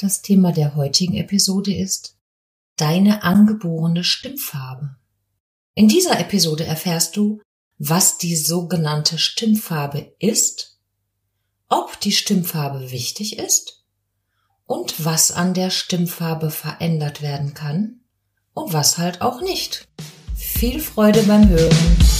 Das Thema der heutigen Episode ist deine angeborene Stimmfarbe. In dieser Episode erfährst du, was die sogenannte Stimmfarbe ist, ob die Stimmfarbe wichtig ist und was an der Stimmfarbe verändert werden kann und was halt auch nicht. Viel Freude beim Hören.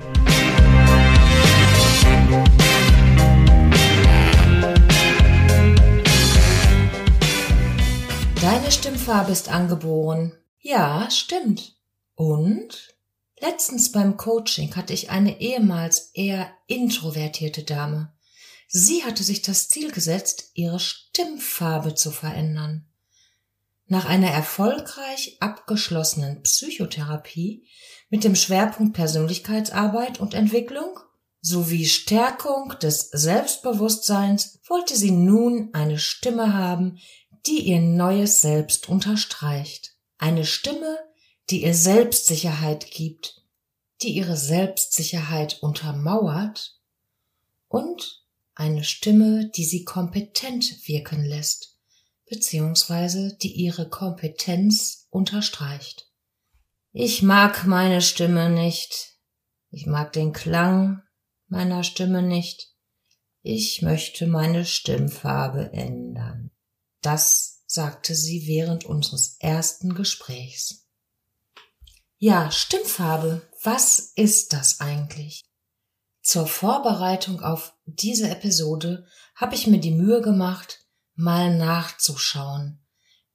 Deine Stimmfarbe ist angeboren. Ja, stimmt. Und? Letztens beim Coaching hatte ich eine ehemals eher introvertierte Dame. Sie hatte sich das Ziel gesetzt, ihre Stimmfarbe zu verändern. Nach einer erfolgreich abgeschlossenen Psychotherapie mit dem Schwerpunkt Persönlichkeitsarbeit und Entwicklung sowie Stärkung des Selbstbewusstseins wollte sie nun eine Stimme haben, die ihr neues Selbst unterstreicht. Eine Stimme, die ihr Selbstsicherheit gibt, die ihre Selbstsicherheit untermauert und eine Stimme, die sie kompetent wirken lässt, beziehungsweise die ihre Kompetenz unterstreicht. Ich mag meine Stimme nicht. Ich mag den Klang meiner Stimme nicht. Ich möchte meine Stimmfarbe ändern. Das sagte sie während unseres ersten Gesprächs. Ja, Stimmfarbe, was ist das eigentlich? Zur Vorbereitung auf diese Episode habe ich mir die Mühe gemacht, mal nachzuschauen.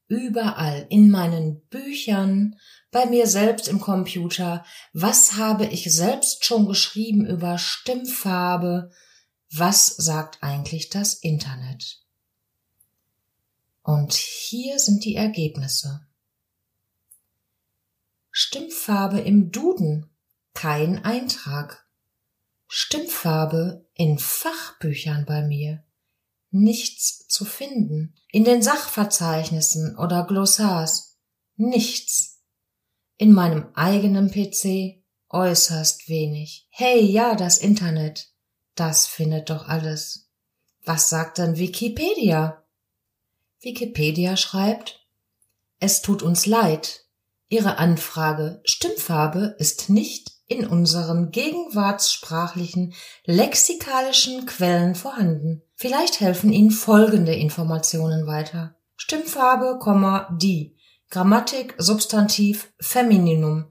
Überall in meinen Büchern, bei mir selbst im Computer, was habe ich selbst schon geschrieben über Stimmfarbe, was sagt eigentlich das Internet? Und hier sind die Ergebnisse. Stimmfarbe im Duden. Kein Eintrag. Stimmfarbe in Fachbüchern bei mir. Nichts zu finden. In den Sachverzeichnissen oder Glossars. Nichts. In meinem eigenen PC äußerst wenig. Hey, ja, das Internet. Das findet doch alles. Was sagt denn Wikipedia? Wikipedia schreibt, es tut uns leid, Ihre Anfrage Stimmfarbe ist nicht in unseren gegenwartssprachlichen lexikalischen Quellen vorhanden. Vielleicht helfen Ihnen folgende Informationen weiter. Stimmfarbe, die, Grammatik, Substantiv, Femininum,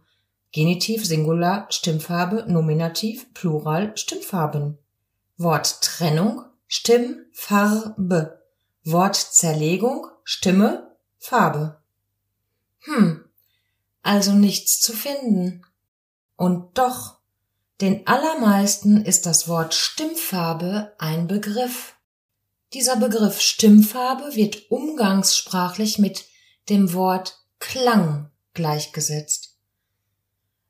Genitiv, Singular, Stimmfarbe, Nominativ, Plural, Stimmfarben. Worttrennung, Stimmfarbe, Wortzerlegung, Stimme, Farbe. Hm, also nichts zu finden. Und doch, den allermeisten ist das Wort Stimmfarbe ein Begriff. Dieser Begriff Stimmfarbe wird umgangssprachlich mit dem Wort Klang gleichgesetzt.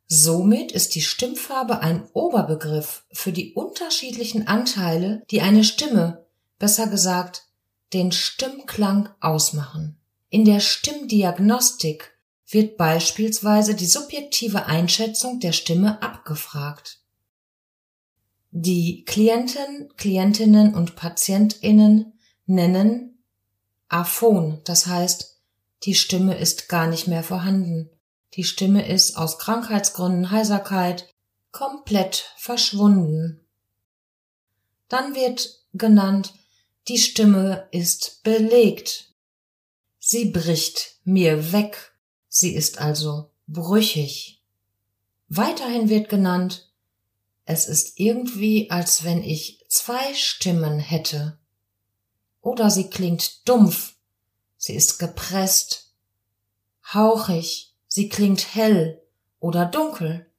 Somit ist die Stimmfarbe ein Oberbegriff für die unterschiedlichen Anteile, die eine Stimme, besser gesagt den Stimmklang ausmachen. In der Stimmdiagnostik wird beispielsweise die subjektive Einschätzung der Stimme abgefragt. Die Klienten, Klientinnen und Patientinnen nennen Aphon, das heißt, die Stimme ist gar nicht mehr vorhanden. Die Stimme ist aus Krankheitsgründen, Heiserkeit komplett verschwunden. Dann wird genannt die Stimme ist belegt. Sie bricht mir weg. Sie ist also brüchig. Weiterhin wird genannt, es ist irgendwie, als wenn ich zwei Stimmen hätte. Oder sie klingt dumpf. Sie ist gepresst. Hauchig. Sie klingt hell oder dunkel.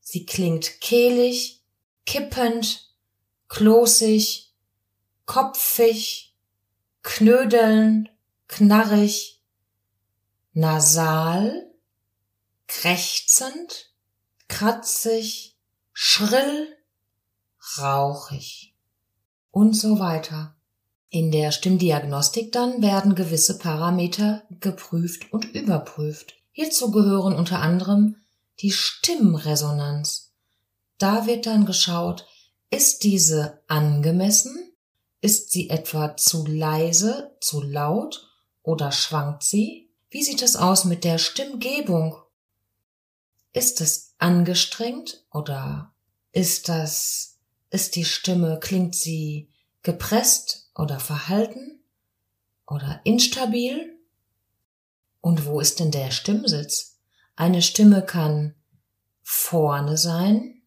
Sie klingt kehlig, kippend, klosig, kopfig, knödeln, knarrig, nasal, krächzend, kratzig, schrill, rauchig und so weiter. In der Stimmdiagnostik dann werden gewisse Parameter geprüft und überprüft. Hierzu gehören unter anderem die Stimmresonanz. Da wird dann geschaut, ist diese angemessen? Ist sie etwa zu leise, zu laut oder schwankt sie? Wie sieht es aus mit der Stimmgebung? Ist es angestrengt oder ist das, ist die Stimme, klingt sie gepresst oder verhalten oder instabil? Und wo ist denn der Stimmsitz? Eine Stimme kann vorne sein,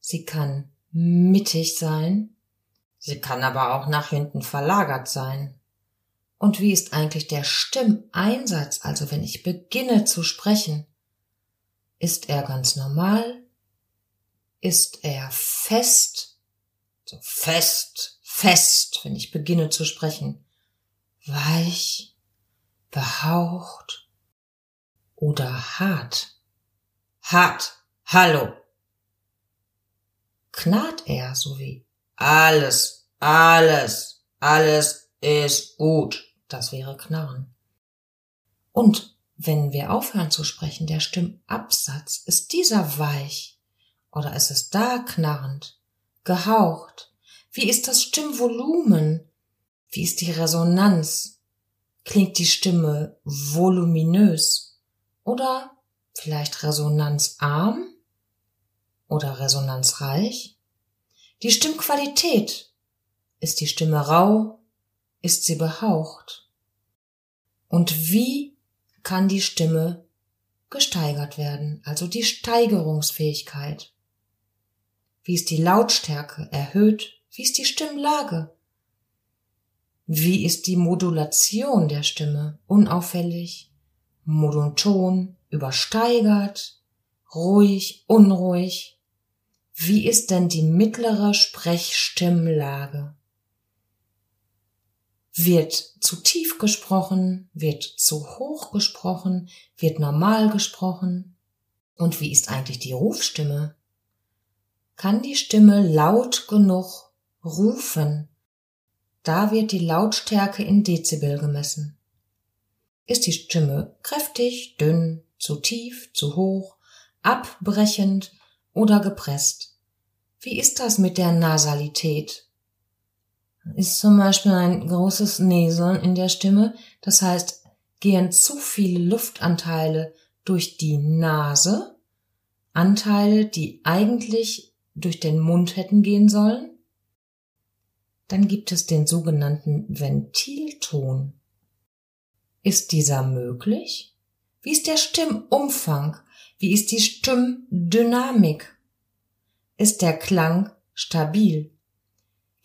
sie kann mittig sein, sie kann aber auch nach hinten verlagert sein. Und wie ist eigentlich der Stimmeinsatz, also wenn ich beginne zu sprechen? Ist er ganz normal? Ist er fest? So fest, fest, wenn ich beginne zu sprechen. Weich, behaucht oder hart. Hart. Hallo. Knarrt er so wie alles, alles, alles ist gut. Das wäre Knarren. Und wenn wir aufhören zu sprechen, der Stimmabsatz, ist dieser weich oder ist es da knarrend, gehaucht? Wie ist das Stimmvolumen? Wie ist die Resonanz? Klingt die Stimme voluminös oder vielleicht resonanzarm oder resonanzreich? Die Stimmqualität. Ist die Stimme rau? Ist sie behaucht? Und wie kann die Stimme gesteigert werden, also die Steigerungsfähigkeit? Wie ist die Lautstärke erhöht? Wie ist die Stimmlage? Wie ist die Modulation der Stimme? Unauffällig, monoton, übersteigert, ruhig, unruhig? Wie ist denn die mittlere Sprechstimmlage? Wird zu tief gesprochen? Wird zu hoch gesprochen? Wird normal gesprochen? Und wie ist eigentlich die Rufstimme? Kann die Stimme laut genug rufen? Da wird die Lautstärke in Dezibel gemessen. Ist die Stimme kräftig, dünn, zu tief, zu hoch, abbrechend oder gepresst? Wie ist das mit der Nasalität? Ist zum Beispiel ein großes Näseln in der Stimme. Das heißt, gehen zu viele Luftanteile durch die Nase, Anteile, die eigentlich durch den Mund hätten gehen sollen. Dann gibt es den sogenannten Ventilton. Ist dieser möglich? Wie ist der Stimmumfang? Wie ist die Stimmdynamik? Ist der Klang stabil?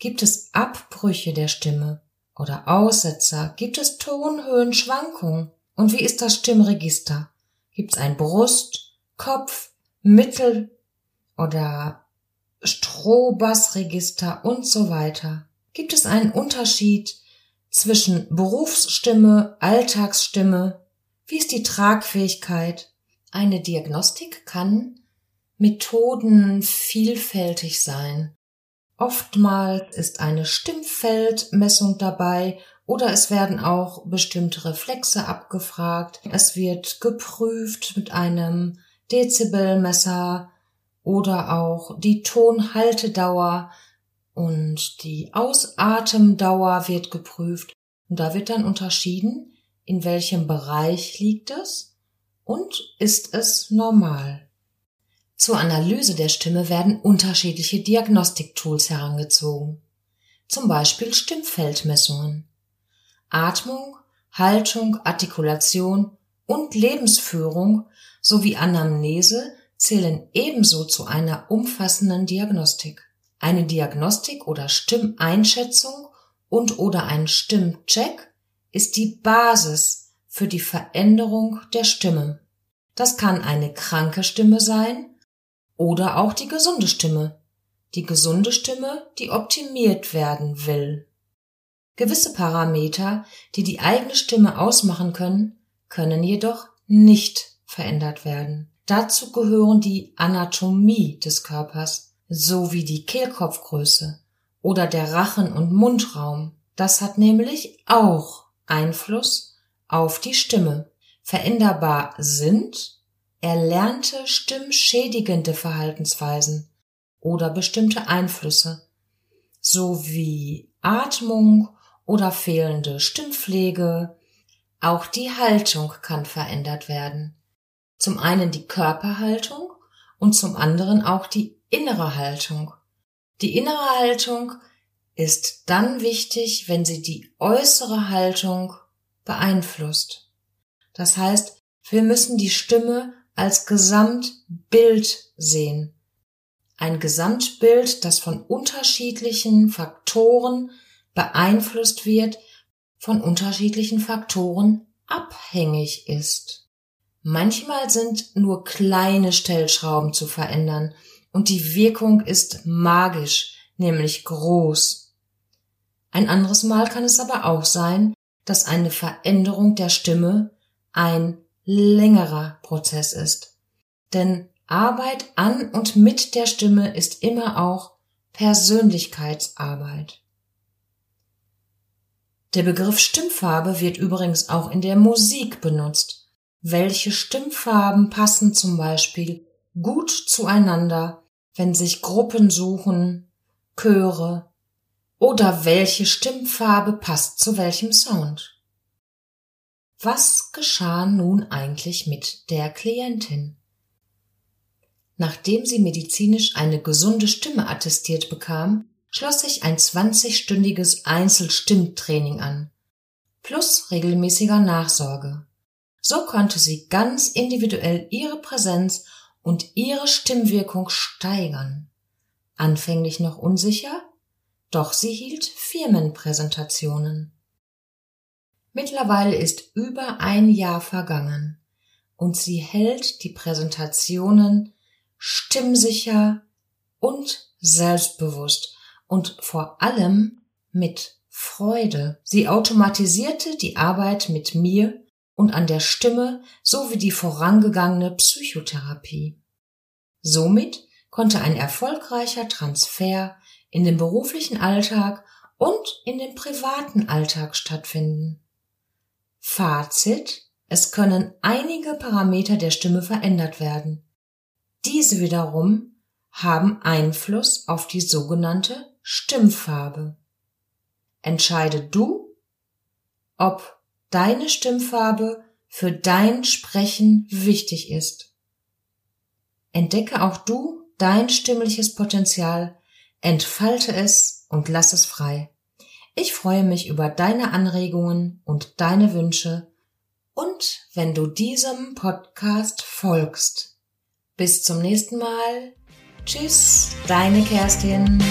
Gibt es Abbrüche der Stimme oder Aussetzer? Gibt es Tonhöhenschwankungen? Und wie ist das Stimmregister? Gibt es ein Brust, Kopf, Mittel oder Strohbassregister und so weiter? Gibt es einen Unterschied zwischen Berufsstimme, Alltagsstimme? Wie ist die Tragfähigkeit? Eine Diagnostik kann Methoden vielfältig sein. Oftmals ist eine Stimmfeldmessung dabei oder es werden auch bestimmte Reflexe abgefragt. Es wird geprüft mit einem Dezibelmesser oder auch die Tonhaltedauer und die Ausatemdauer wird geprüft. Und da wird dann unterschieden, in welchem Bereich liegt es und ist es normal. Zur Analyse der Stimme werden unterschiedliche Diagnostiktools herangezogen, zum Beispiel Stimmfeldmessungen. Atmung, Haltung, Artikulation und Lebensführung sowie Anamnese zählen ebenso zu einer umfassenden Diagnostik. Eine Diagnostik oder Stimmeinschätzung und oder ein Stimmcheck ist die Basis für die Veränderung der Stimme. Das kann eine kranke Stimme sein oder auch die gesunde Stimme. Die gesunde Stimme, die optimiert werden will. Gewisse Parameter, die die eigene Stimme ausmachen können, können jedoch nicht verändert werden. Dazu gehören die Anatomie des Körpers sowie die Kehlkopfgröße oder der Rachen- und Mundraum. Das hat nämlich auch Einfluss auf die Stimme. Veränderbar sind erlernte stimmschädigende Verhaltensweisen oder bestimmte Einflüsse sowie Atmung oder fehlende Stimmpflege. Auch die Haltung kann verändert werden. Zum einen die Körperhaltung und zum anderen auch die innere Haltung. Die innere Haltung ist dann wichtig, wenn sie die äußere Haltung beeinflusst. Das heißt, wir müssen die Stimme als Gesamtbild sehen. Ein Gesamtbild, das von unterschiedlichen Faktoren beeinflusst wird, von unterschiedlichen Faktoren abhängig ist. Manchmal sind nur kleine Stellschrauben zu verändern und die Wirkung ist magisch, nämlich groß. Ein anderes Mal kann es aber auch sein, dass eine Veränderung der Stimme ein längerer Prozess ist. Denn Arbeit an und mit der Stimme ist immer auch Persönlichkeitsarbeit. Der Begriff Stimmfarbe wird übrigens auch in der Musik benutzt. Welche Stimmfarben passen zum Beispiel gut zueinander, wenn sich Gruppen suchen, Chöre oder welche Stimmfarbe passt zu welchem Sound? Was geschah nun eigentlich mit der Klientin? Nachdem sie medizinisch eine gesunde Stimme attestiert bekam, schloss sich ein 20-stündiges Einzelstimmtraining an, plus regelmäßiger Nachsorge. So konnte sie ganz individuell ihre Präsenz und ihre Stimmwirkung steigern. Anfänglich noch unsicher, doch sie hielt Firmenpräsentationen. Mittlerweile ist über ein Jahr vergangen und sie hält die Präsentationen stimmsicher und selbstbewusst und vor allem mit Freude. Sie automatisierte die Arbeit mit mir und an der Stimme sowie die vorangegangene Psychotherapie. Somit konnte ein erfolgreicher Transfer in den beruflichen Alltag und in den privaten Alltag stattfinden. Fazit. Es können einige Parameter der Stimme verändert werden. Diese wiederum haben Einfluss auf die sogenannte Stimmfarbe. Entscheide du, ob deine Stimmfarbe für dein Sprechen wichtig ist. Entdecke auch du dein stimmliches Potenzial, entfalte es und lass es frei. Ich freue mich über deine Anregungen und deine Wünsche und wenn du diesem Podcast folgst. Bis zum nächsten Mal. Tschüss, deine Kerstin.